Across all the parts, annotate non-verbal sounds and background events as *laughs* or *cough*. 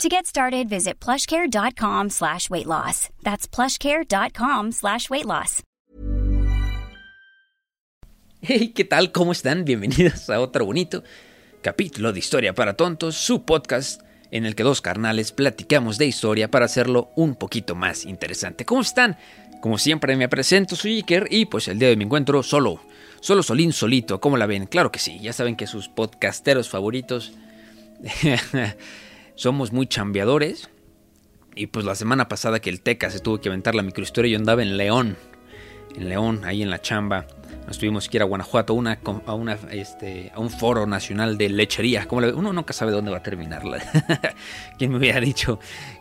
To get started, visit plushcare.com slash weight loss. That's plushcare.com slash weight loss. Hey, ¿qué tal? ¿Cómo están? Bienvenidos a otro bonito capítulo de Historia para Tontos, su podcast en el que dos carnales platicamos de historia para hacerlo un poquito más interesante. ¿Cómo están? Como siempre me presento, soy Iker y pues el día de mi encuentro solo, solo solín solito, ¿cómo la ven? Claro que sí, ya saben que sus podcasteros favoritos *laughs* somos muy chambeadores. Y pues la semana pasada que el Teca se tuvo que aventar la microhistoria, yo andaba en León, en León, ahí en la chamba. Nos tuvimos que ir a Guanajuato a, una, este, a un foro nacional de lechería. Como uno nunca sabe dónde va a terminarla. *laughs* ¿Quién me hubiera dicho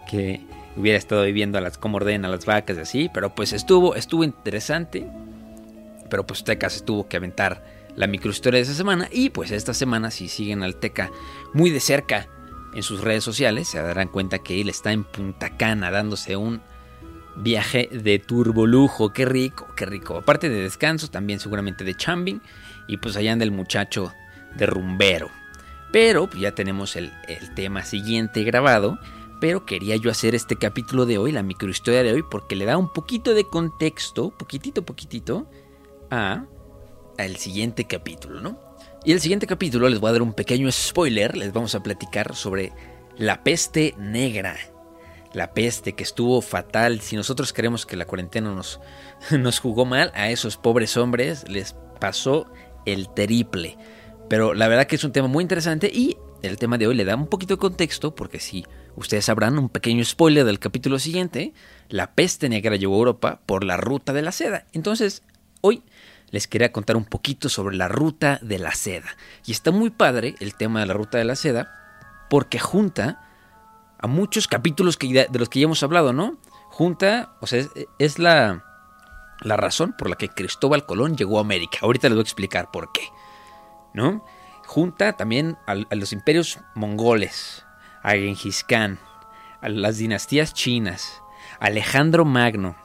que hubiera estado viviendo a las, cómo ordenan las vacas y así? Pero pues estuvo, estuvo interesante. Pero pues Teca se tuvo que aventar la microhistoria de esa semana. Y pues esta semana, si siguen al Teca muy de cerca en sus redes sociales, se darán cuenta que él está en Punta Cana dándose un viaje de turbolujo. Qué rico, qué rico. Aparte de descanso, también seguramente de chambing. Y pues allá anda el muchacho de rumbero. Pero ya tenemos el, el, tema siguiente grabado. Pero quería yo hacer este capítulo de hoy, la microhistoria de hoy, porque le da un poquito de contexto, poquitito, poquitito, a al siguiente capítulo, ¿no? Y el siguiente capítulo les voy a dar un pequeño spoiler, les vamos a platicar sobre la peste negra. La peste que estuvo fatal. Si nosotros creemos que la cuarentena nos, *laughs* nos jugó mal, a esos pobres hombres les pasó el triple. Pero la verdad que es un tema muy interesante y el tema de hoy le da un poquito de contexto porque si ustedes sabrán un pequeño spoiler del capítulo siguiente, la peste negra llegó a Europa por la ruta de la seda. Entonces, hoy les quería contar un poquito sobre la ruta de la seda. Y está muy padre el tema de la ruta de la seda porque junta a muchos capítulos que de los que ya hemos hablado, ¿no? Junta, o sea, es, la, la razón por la que Cristóbal Colón llegó a América. Ahorita les voy a explicar por qué, ¿no? Junta también a, a los imperios mongoles, a Genghis Khan, a las dinastías chinas, a Alejandro Magno,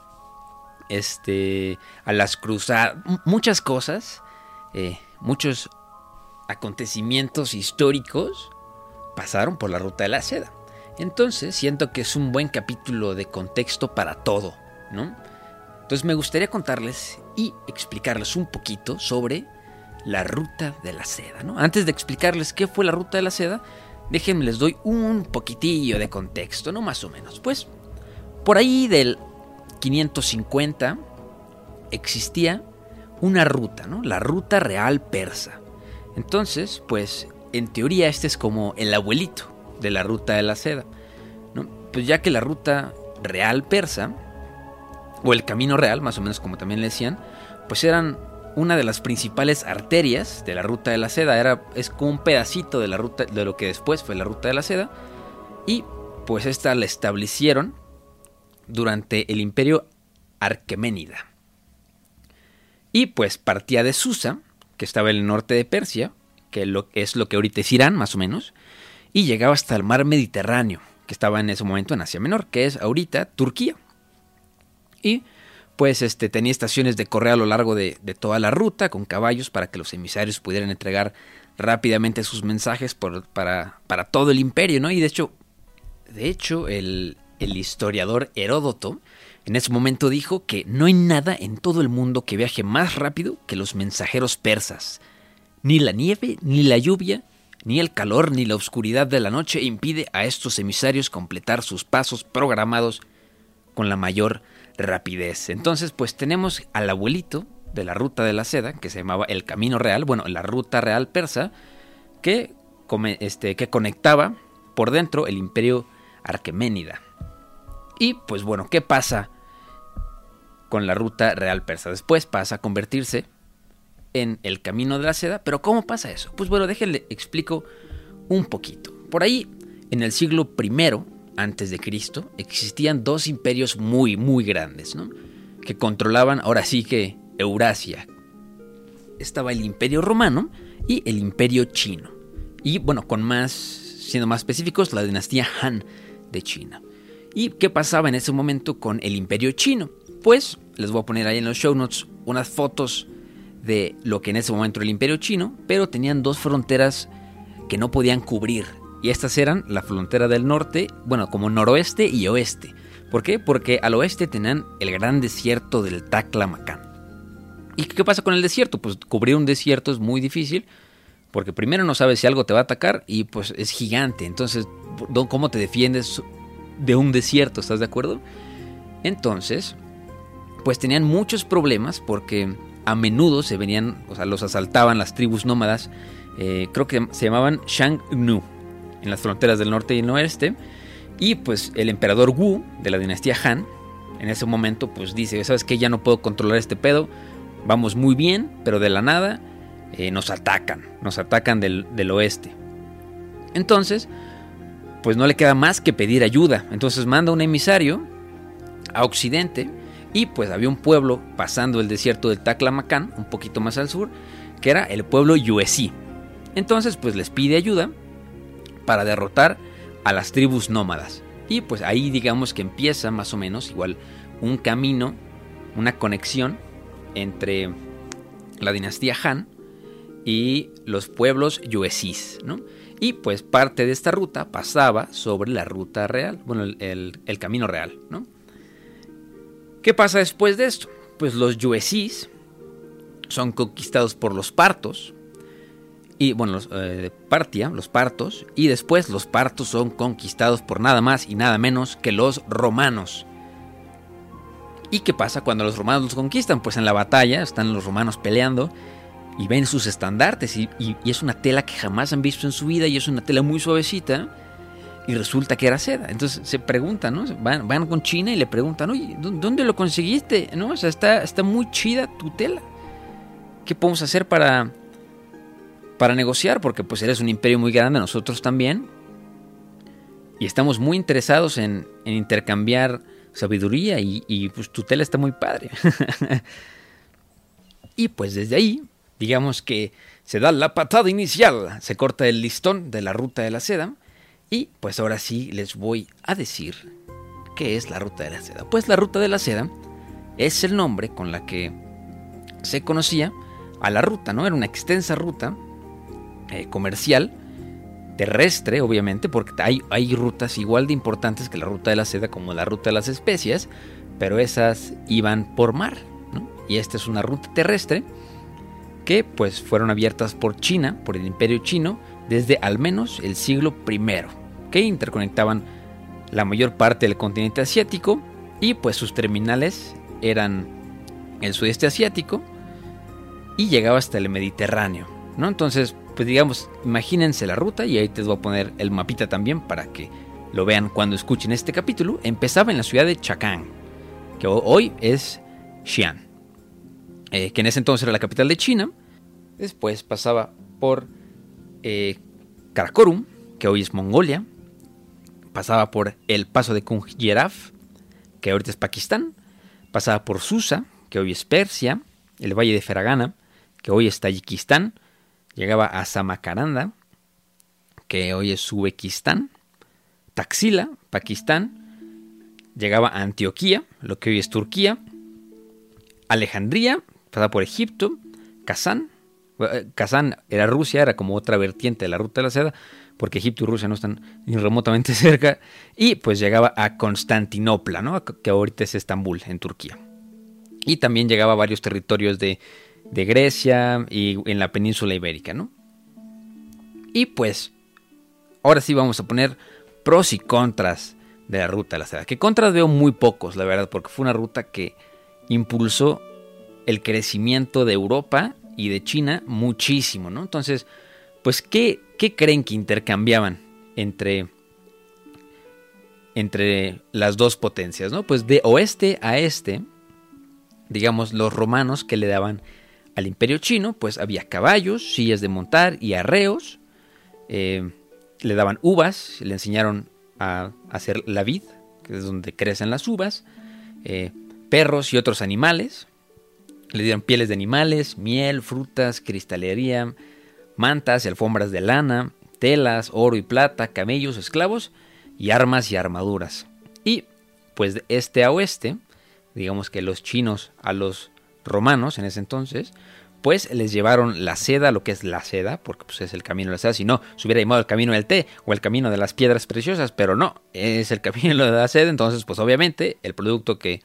este, a las cruzadas, muchas cosas, eh, muchos acontecimientos históricos pasaron por la ruta de la seda. Entonces siento que es un buen capítulo de contexto para todo, ¿no? Entonces me gustaría contarles y explicarles un poquito sobre la ruta de la seda, ¿no? Antes de explicarles qué fue la ruta de la seda, déjenme les doy un poquitillo de contexto, ¿no? Más o menos. Pues por ahí del 550 existía una ruta, ¿no? La ruta real persa. Entonces, pues en teoría este es como el abuelito de la ruta de la seda. Pues ya que la ruta real persa, o el camino real, más o menos como también le decían, pues eran una de las principales arterias de la ruta de la seda. Era, es como un pedacito de la ruta, de lo que después fue la ruta de la seda. Y pues esta la establecieron durante el imperio Arqueménida. Y pues partía de Susa, que estaba en el norte de Persia, que es lo que ahorita es Irán, más o menos, y llegaba hasta el mar Mediterráneo, que estaba en ese momento en Asia Menor, que es ahorita Turquía. Y pues este, tenía estaciones de correo a lo largo de, toda la ruta, con caballos para que los emisarios pudieran entregar rápidamente sus mensajes para, para todo el imperio, ¿no? Y de hecho, de hecho, el, el historiador Heródoto en ese momento dijo que no hay nada en todo el mundo que viaje más rápido que los mensajeros persas. Ni la nieve, ni la lluvia, ni el calor, ni la oscuridad de la noche impide a estos emisarios completar sus pasos programados con la mayor rapidez. Entonces, pues tenemos al abuelito de la ruta de la seda, que se llamaba el Camino Real, bueno, la ruta real persa, que, este, que conectaba por dentro el imperio Arqueménida. Y pues bueno, ¿qué pasa con la ruta real persa? Después pasa a convertirse en el camino de la seda, pero ¿cómo pasa eso? Pues bueno, déjenle explico un poquito. Por ahí, en el siglo I antes de Cristo, existían dos imperios muy, muy grandes, ¿no? que controlaban ahora sí que Eurasia. Estaba el Imperio Romano y el Imperio Chino. Y bueno, con más, siendo más específicos, la dinastía Han de China. ¿Y qué pasaba en ese momento con el Imperio Chino? Pues les voy a poner ahí en los show notes unas fotos de lo que en ese momento era el Imperio Chino, pero tenían dos fronteras que no podían cubrir. Y estas eran la frontera del norte, bueno, como noroeste y oeste. ¿Por qué? Porque al oeste tenían el gran desierto del Taklamakan. ¿Y qué pasa con el desierto? Pues cubrir un desierto es muy difícil, porque primero no sabes si algo te va a atacar y pues es gigante. Entonces, ¿cómo te defiendes de un desierto? ¿Estás de acuerdo? Entonces, pues tenían muchos problemas porque a menudo se venían, o sea, los asaltaban las tribus nómadas, eh, creo que se llamaban Shang-Nu, en las fronteras del norte y el oeste. Y pues el emperador Wu de la dinastía Han, en ese momento, pues dice, ¿sabes qué? Ya no puedo controlar este pedo, vamos muy bien, pero de la nada eh, nos atacan, nos atacan del, del oeste. Entonces, pues no le queda más que pedir ayuda. Entonces manda un emisario a Occidente y pues había un pueblo pasando el desierto del Taclamacán, un poquito más al sur, que era el pueblo Yuesí. Entonces pues les pide ayuda para derrotar a las tribus nómadas. Y pues ahí digamos que empieza más o menos igual un camino, una conexión entre la dinastía Han y los pueblos yuesís, ¿no? Y pues parte de esta ruta pasaba sobre la ruta real, bueno, el, el camino real, ¿no? ¿Qué pasa después de esto? Pues los yuesís son conquistados por los partos, y bueno, los, eh, Partia, los partos, y después los partos son conquistados por nada más y nada menos que los romanos. ¿Y qué pasa cuando los romanos los conquistan? Pues en la batalla están los romanos peleando y ven sus estandartes y, y es una tela que jamás han visto en su vida y es una tela muy suavecita y resulta que era seda. Entonces se preguntan, ¿no? Van, con China y le preguntan, oye, ¿dónde lo conseguiste? ¿No? O sea, está, está muy chida tu tela. ¿Qué podemos hacer para, para negociar? Porque pues eres un imperio muy grande, nosotros también. Y estamos muy interesados en, intercambiar sabiduría y, y, pues tu tela está muy padre. *laughs* y pues desde ahí, digamos que se da la patada inicial, se corta el listón de la ruta de la seda y pues ahora sí les voy a decir qué es la ruta de la seda. Pues la ruta de la seda es el nombre con la que se conocía a la ruta, ¿no? Era una extensa ruta eh, comercial, terrestre, obviamente, porque hay, hay rutas igual de importantes que la ruta de la seda, como la ruta de las especias, pero esas iban por mar. Y esta es una ruta terrestre que pues fueron abiertas por China, por el imperio chino, desde al menos el siglo I, que interconectaban la mayor parte del continente asiático y pues sus terminales eran el sudeste asiático y llegaba hasta el Mediterráneo, ¿no? Entonces, pues digamos, imagínense la ruta y ahí te voy a poner el mapita también para que lo vean cuando escuchen este capítulo. Empezaba en la ciudad de Chacán, que hoy es Xi'an, eh, que en ese entonces era la capital de China. Después pasaba por eh, Karakorum, que hoy es Mongolia, pasaba por el paso de Kunjeraf, que ahorita es Pakistán, pasaba por Susa, que hoy es Persia, el valle de Feragana, que hoy es Tayikistán, llegaba a Samakaranda, que hoy es Uzbekistán, Taxila, Pakistán, llegaba a Antioquía, lo que hoy es Turquía, Alejandría, pasaba por Egipto, Kazán, Kazán era Rusia, era como otra vertiente de la ruta de la seda, porque Egipto y Rusia no están ni remotamente *laughs* cerca, y pues llegaba a Constantinopla, ¿no? que ahorita es Estambul, en Turquía. Y también llegaba a varios territorios de, de Grecia y en la península ibérica, ¿no? Y pues, ahora sí vamos a poner pros y contras de la ruta de la seda. Que contras veo muy pocos, la verdad, porque fue una ruta que impulsó el crecimiento de Europa y de China muchísimo, ¿no? Entonces, pues, ¿qué, qué creen que intercambiaban entre, entre las dos potencias, ¿no? Pues de oeste a este, digamos, los romanos que le daban al imperio chino, pues había caballos, sillas de montar y arreos, eh, le daban uvas, le enseñaron a hacer la vid, que es donde crecen las uvas, eh, perros y otros animales. Le dieron pieles de animales, miel, frutas, cristalería, mantas y alfombras de lana, telas, oro y plata, camellos, esclavos y armas y armaduras. Y pues de este a oeste, digamos que los chinos a los romanos en ese entonces, pues les llevaron la seda, lo que es la seda, porque pues es el camino de la seda, si no, se hubiera llamado el camino del té o el camino de las piedras preciosas, pero no, es el *laughs* camino de la seda, entonces pues obviamente el producto que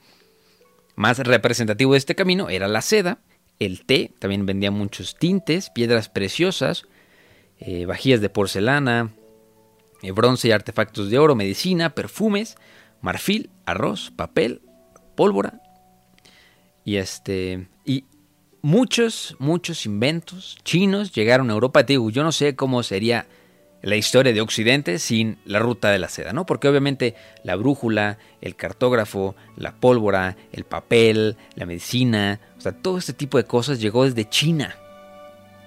más representativo de este camino era la seda, el té, también vendía muchos tintes, piedras preciosas, eh, vajillas de porcelana, eh, bronce y artefactos de oro, medicina, perfumes, marfil, arroz, papel, pólvora y este y muchos muchos inventos chinos llegaron a Europa. Te digo, yo no sé cómo sería la historia de Occidente sin la ruta de la seda, ¿no? Porque obviamente la brújula, el cartógrafo, la pólvora, el papel, la medicina, o sea, todo este tipo de cosas llegó desde China.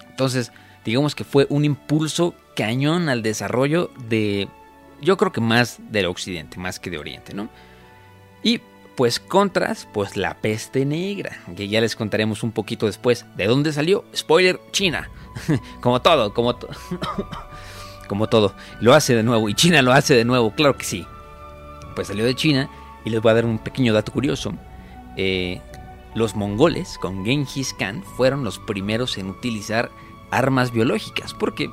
Entonces, digamos que fue un impulso cañón al desarrollo de, yo creo que más del Occidente, más que de Oriente, ¿no? Y pues contras, pues la peste negra, que ya les contaremos un poquito después de dónde salió. Spoiler, China. *laughs* como todo, como todo. *laughs* como todo. Lo hace de nuevo y China lo hace de nuevo, claro que sí. Pues salió de China y les voy a dar un pequeño dato curioso. Eh, los mongoles con Genghis Khan fueron los primeros en utilizar armas biológicas. ¿Por qué?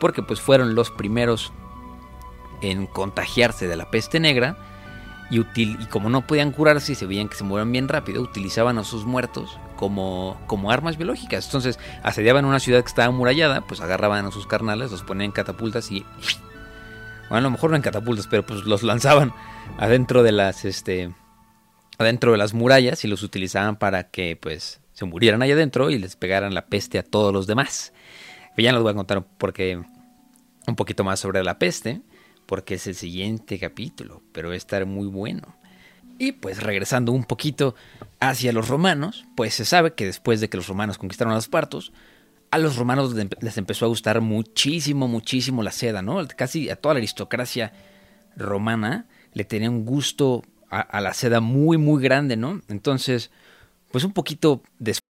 Porque pues fueron los primeros en contagiarse de la peste negra y, y como no podían curarse y se veían que se mueran bien rápido, utilizaban a sus muertos como, como armas biológicas. Entonces asediaban una ciudad que estaba amurallada, pues agarraban a sus carnales, los ponían en catapultas y... Bueno, a lo mejor no en catapultas, pero pues los lanzaban adentro de las, este, adentro de las murallas y los utilizaban para que pues se murieran ahí adentro y les pegaran la peste a todos los demás. ya les voy a contar porque un poquito más sobre la peste porque es el siguiente capítulo, pero va a estar muy bueno. Y pues regresando un poquito hacia los romanos, pues se sabe que después de que los romanos conquistaron a los partos, a los romanos les empezó a gustar muchísimo, muchísimo la seda, ¿no? Casi a toda la aristocracia romana le tenía un gusto a, la seda muy, muy grande, ¿no? Entonces, pues un poquito después.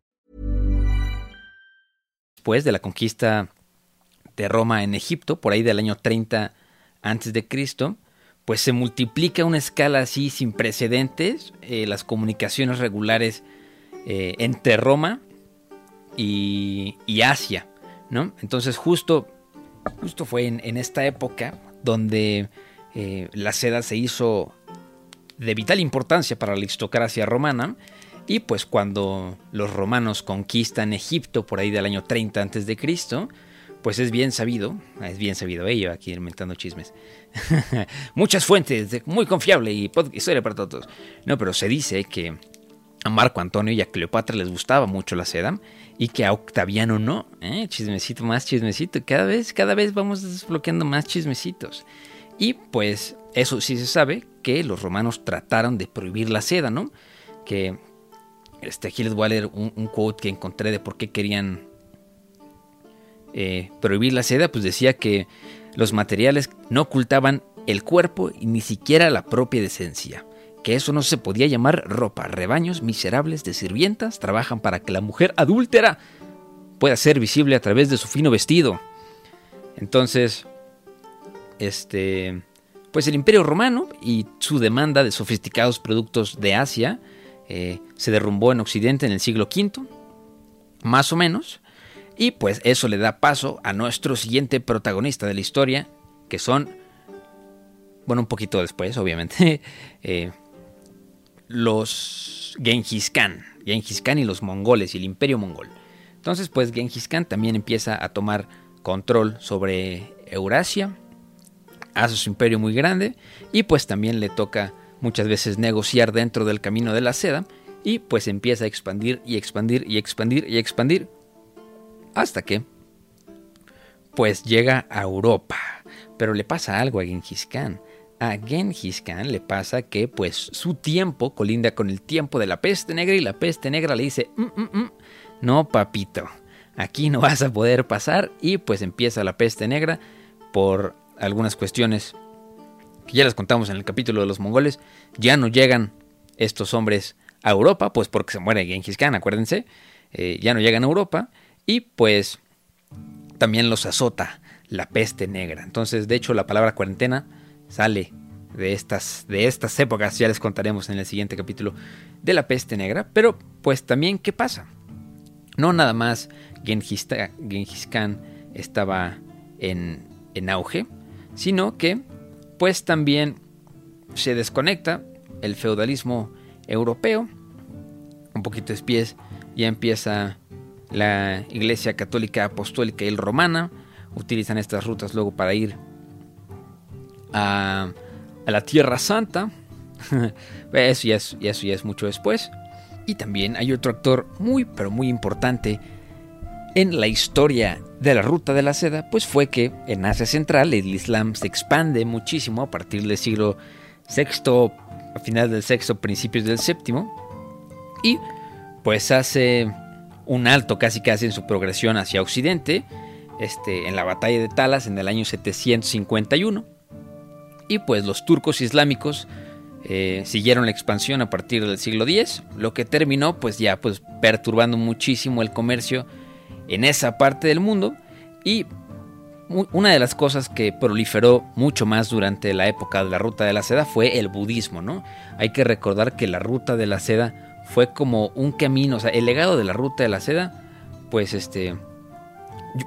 Después de la conquista de Roma en Egipto, por ahí del año 30 antes de Cristo, pues se multiplica una escala así sin precedentes eh, las comunicaciones regulares eh, entre Roma y, Asia, ¿no? Entonces justo, justo fue en, en esta época donde eh, la seda se hizo de vital importancia para la aristocracia romana y pues cuando los romanos conquistan Egipto por ahí del año 30 antes de Cristo, pues es bien sabido, es bien sabido ello, aquí inventando chismes. *laughs* Muchas fuentes, muy confiable y historia para todos. No, pero se dice que a Marco Antonio y a Cleopatra les gustaba mucho la seda y que a Octaviano no. ¿eh? Chismecito, más chismecito. Cada vez, cada vez vamos desbloqueando más chismecitos. Y pues eso sí se sabe que los romanos trataron de prohibir la seda, ¿no? Que este, aquí les un, un quote que encontré de por qué querían eh, prohibir la seda, pues decía que los materiales no ocultaban el cuerpo y ni siquiera la propia decencia, que eso no se podía llamar ropa. Rebaños miserables de sirvientas trabajan para que la mujer adúltera pueda ser visible a través de su fino vestido. Entonces, este, pues el Imperio Romano y su demanda de sofisticados productos de Asia eh, se derrumbó en Occidente en el siglo V, más o menos, y pues eso le da paso a nuestro siguiente protagonista de la historia, que son, bueno, un poquito después, obviamente, *laughs* eh, los Genghis Khan. Genghis Khan y los mongoles y el imperio mongol. Entonces, pues Genghis Khan también empieza a tomar control sobre Eurasia, hace su imperio muy grande y pues también le toca muchas veces negociar dentro del camino de la seda y pues empieza a expandir y expandir y expandir y expandir hasta que pues llega a Europa. Pero le pasa algo a Genghis Khan. A Genghis Khan le pasa que pues su tiempo colinda con el tiempo de la peste negra y la peste negra le dice, mm, mm, mm, no papito, aquí no vas a poder pasar y pues empieza la peste negra por algunas cuestiones ya les contamos en el capítulo de los mongoles, ya no llegan estos hombres a Europa, pues porque se muere Genghis Khan, acuérdense, eh, ya no llegan a Europa y pues también los azota la peste negra. Entonces, de hecho, la palabra cuarentena sale de estas, de estas épocas, ya les contaremos en el siguiente capítulo de la peste negra, pero pues también, ¿qué pasa? No nada más Genghis, Khan estaba en, en auge, sino que pues también se desconecta el feudalismo europeo, un poquito de pies, ya empieza la Iglesia Católica Apostólica y Romana, utilizan estas rutas luego para ir a, la Tierra Santa, *laughs* eso, ya es, eso ya es mucho después. Y también hay otro actor muy, pero muy importante en la historia de la ruta de la seda, pues fue que en Asia Central el Islam se expande muchísimo a partir del siglo VI, a final del VI, principios del VII, y pues hace un alto casi casi en su progresión hacia Occidente, este, en la batalla de Talas en el año 751, y pues los turcos islámicos eh, siguieron la expansión a partir del siglo X, lo que terminó pues ya pues perturbando muchísimo el comercio en esa parte del mundo y una de las cosas que proliferó mucho más durante la época de la ruta de la seda fue el budismo, ¿no? Hay que recordar que la ruta de la seda fue como un camino, o sea, el legado de la ruta de la seda, pues este,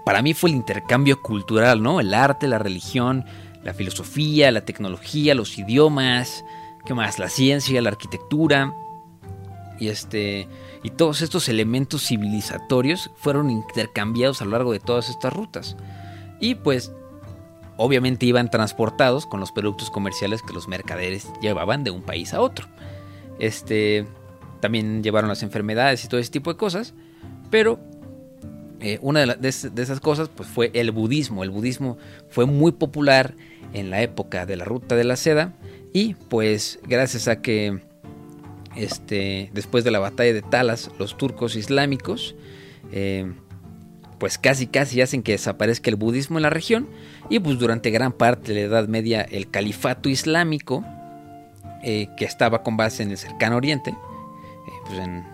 para mí fue el intercambio cultural, ¿no? El arte, la religión, la filosofía, la tecnología, los idiomas, ¿qué más? La ciencia, la arquitectura y este y todos estos elementos civilizatorios fueron intercambiados a lo largo de todas estas rutas. Y pues obviamente iban transportados con los productos comerciales que los mercaderes llevaban de un país a otro. Este también llevaron las enfermedades y todo ese tipo de cosas, pero eh, una de, de, esas cosas pues, fue el budismo. El budismo fue muy popular en la época de la ruta de la seda y pues gracias a que este, después de la batalla de Talas, los turcos islámicos, eh, pues casi casi hacen que desaparezca el budismo en la región y pues durante gran parte de la Edad Media el califato islámico, eh, que estaba con base en el cercano oriente, eh, pues en,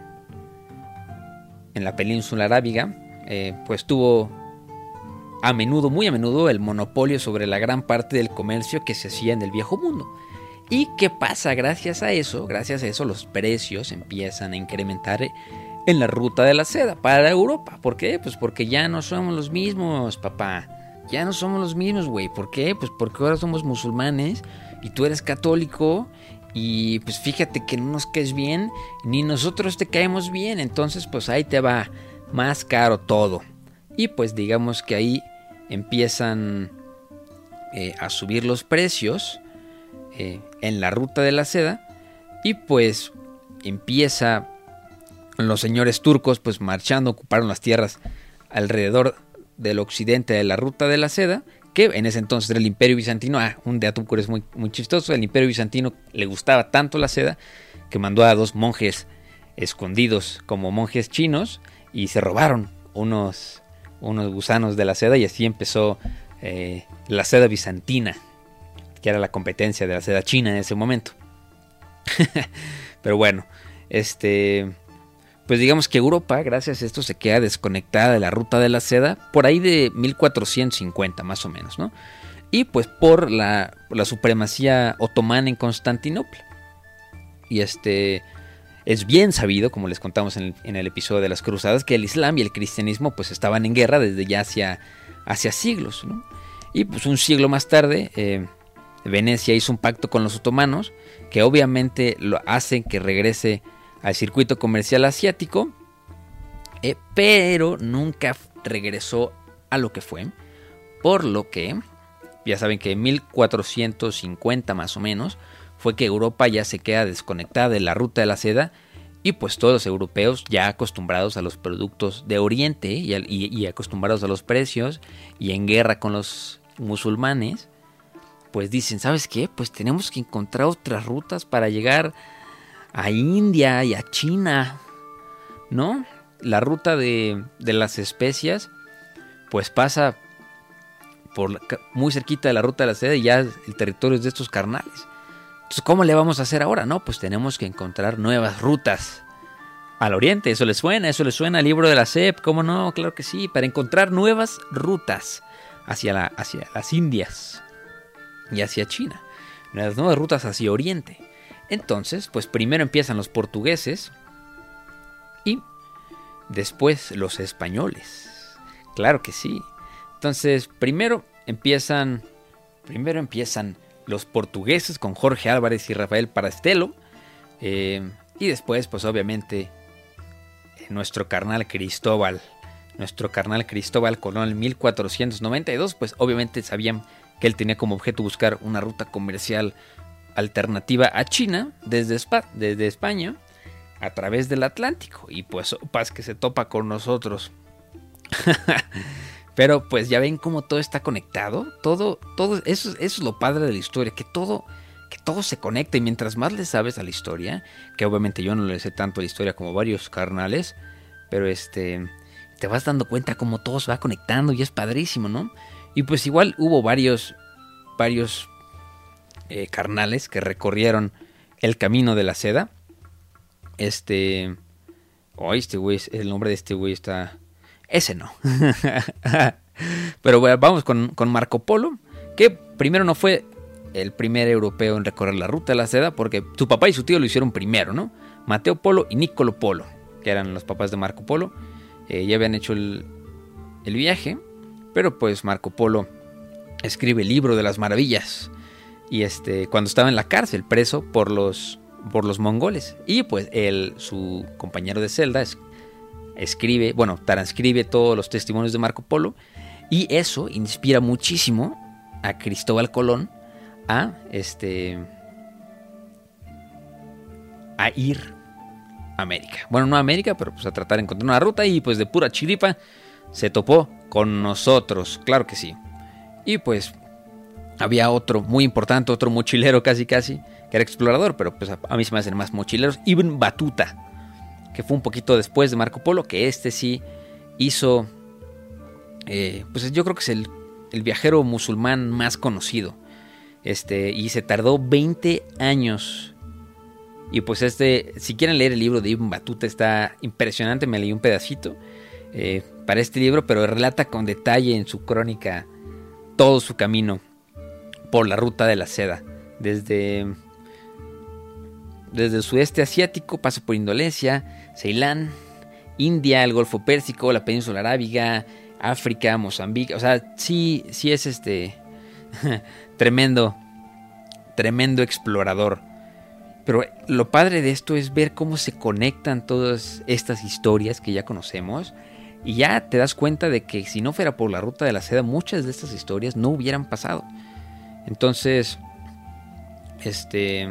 en, la península arábiga, pues tuvo a menudo, muy a menudo, el monopolio sobre la gran parte del comercio que se hacía en el viejo mundo. ¿Y qué pasa? Gracias a eso, gracias a eso los precios empiezan a incrementar en la ruta de la seda para Europa. ¿Por qué? Pues porque ya no somos los mismos, papá. Ya no somos los mismos, güey. ¿Por qué? Pues porque ahora somos musulmanes y tú eres católico y pues fíjate que no nos caes bien ni nosotros te caemos bien. Entonces pues ahí te va más caro todo. Y pues digamos que ahí empiezan eh, a subir los precios eh, en la ruta de la seda y pues empieza los señores turcos pues marchando, ocuparon las tierras alrededor del occidente de la ruta de la seda, que en ese entonces era el imperio bizantino, ah, un dato es muy, muy chistoso, el imperio bizantino le gustaba tanto la seda que mandó a dos monjes escondidos como monjes chinos y se robaron unos, unos gusanos de la seda y así empezó eh, la seda bizantina que era la competencia de la seda china en ese momento. *laughs* Pero bueno, este, pues digamos que Europa, gracias a esto, se queda desconectada de la ruta de la seda por ahí de 1450 más o menos, ¿no? Y pues por la, la supremacía otomana en Constantinopla. Y este, es bien sabido, como les contamos en el, episodio de las cruzadas, que el Islam y el cristianismo pues estaban en guerra desde ya hacia, hacia siglos, ¿no? Y pues un siglo más tarde, eh, Venecia hizo un pacto con los otomanos que obviamente lo hacen que regrese al circuito comercial asiático, eh, pero nunca regresó a lo que fue, por lo que ya saben que en 1450 más o menos fue que Europa ya se queda desconectada de la ruta de la seda y pues todos los europeos ya acostumbrados a los productos de Oriente y, acostumbrados a los precios y en guerra con los musulmanes, pues dicen, ¿sabes qué? Pues tenemos que encontrar otras rutas para llegar a India y a China, ¿no? La ruta de, de las especias, pues pasa por muy cerquita de la ruta de la seda y ya el territorio es de estos carnales. Entonces, ¿cómo le vamos a hacer ahora? No, pues tenemos que encontrar nuevas rutas al oriente. Eso le suena, eso le suena al libro de la SEP. ¿Cómo no? Claro que sí, para encontrar nuevas rutas hacia, la, hacia las Indias y hacia China. Nuevas, nuevas rutas hacia oriente. Entonces, pues primero empiezan los portugueses y después los españoles. Claro que sí. Entonces, primero empiezan, primero empiezan los portugueses con Jorge Álvarez y Rafael Parastelo. Eh, y después, pues obviamente, nuestro carnal Cristóbal. Nuestro carnal Cristóbal Colón en 1492, pues obviamente sabían que él tenía como objeto buscar una ruta comercial alternativa a China desde, España a través del Atlántico. Y pues paz que se topa con nosotros. *laughs* Pero pues ya ven cómo todo está conectado. Todo, todo, eso, es lo padre de la historia, que todo, que todo se conecta. Y mientras más le sabes a la historia, que obviamente yo no le sé tanto a la historia como varios carnales, pero este, te vas dando cuenta cómo todo se va conectando y es padrísimo, ¿no? Y pues igual hubo varios, varios eh, carnales que recorrieron el camino de la seda. Este, oh, este güey, el nombre de este güey está ese no. *laughs* Pero bueno, vamos con, Marco Polo, que primero no fue el primer europeo en recorrer la ruta de la seda, porque su papá y su tío lo hicieron primero, ¿no? Mateo Polo y Nicolo Polo, que eran los papás de Marco Polo, eh, ya habían hecho el, el, viaje, pero pues Marco Polo escribe el libro de las maravillas, y este, cuando estaba en la cárcel, preso por los, por los mongoles, y pues él, su compañero de celda, escribe, bueno, transcribe todos los testimonios de Marco Polo. Y eso inspira muchísimo a Cristóbal Colón a este a ir a América. Bueno, no a América, pero pues a tratar de encontrar una ruta y pues de pura chiripa se topó con nosotros, claro que sí. Y pues había otro muy importante, otro mochilero casi casi, que era explorador, pero pues a, mí se me hacen más mochileros, Ibn Batuta que fue un poquito después de Marco Polo, que este sí hizo, eh, pues yo creo que es el, viajero musulmán más conocido. Este, y se tardó 20 años. Y pues este, si quieren leer el libro de Ibn Batuta, está impresionante, me leí un pedacito eh, para este libro, pero relata con detalle en su crónica todo su camino por la ruta de la seda, desde desde el sudeste asiático pasa por Indonesia, Ceilán, India, el Golfo Pérsico, la península arábiga, África, Mozambique. O sea, sí, sí es este *laughs* tremendo, tremendo explorador. Pero lo padre de esto es ver cómo se conectan todas estas historias que ya conocemos. Y ya te das cuenta de que si no fuera por la ruta de la seda, muchas de estas historias no hubieran pasado. Entonces, este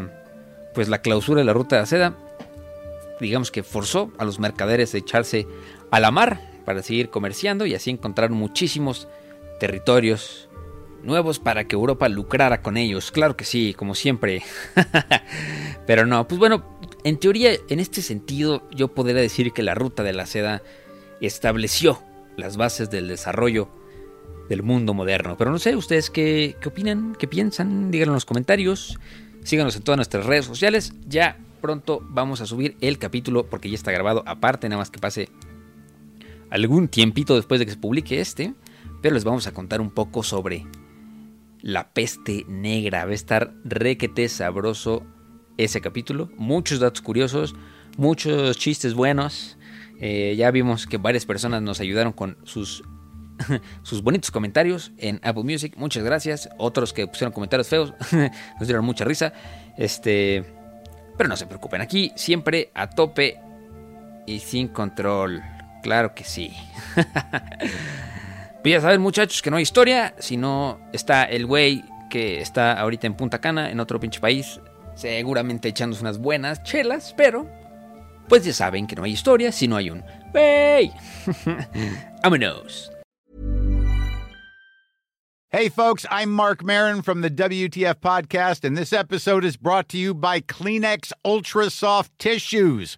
pues la clausura de la ruta de la seda, digamos que forzó a los mercaderes a echarse a la mar para seguir comerciando y así encontrar muchísimos territorios nuevos para que Europa lucrara con ellos. Claro que sí, como siempre. *laughs* Pero no, pues bueno, en teoría, en este sentido, yo podría decir que la ruta de la seda estableció las bases del desarrollo del mundo moderno. Pero no sé, ¿ustedes qué, qué opinan? ¿Qué piensan? Díganlo en los comentarios. Síganos en todas nuestras redes sociales. Ya pronto vamos a subir el capítulo porque ya está grabado aparte, nada más que pase algún tiempito después de que se publique este. Pero les vamos a contar un poco sobre la peste negra. Va a estar requete sabroso ese capítulo. Muchos datos curiosos, muchos chistes buenos. Eh, ya vimos que varias personas nos ayudaron con sus *laughs* sus bonitos comentarios en Apple Music. Muchas gracias. Otros que pusieron comentarios feos *laughs* nos dieron mucha risa. Este, pero no se preocupen, aquí siempre a tope y sin control. Claro que sí. *laughs* pues ya saben, muchachos, que no hay historia, sino está el güey que está ahorita en Punta Cana, en otro pinche país, seguramente echándose unas buenas chelas, pero pues ya saben que no hay historia si no hay un ¡Wey! *laughs* ¡Vámonos! Hey, folks, I'm Mark Marin from the WTF Podcast, and this episode is brought to you by Kleenex Ultra Soft Tissues,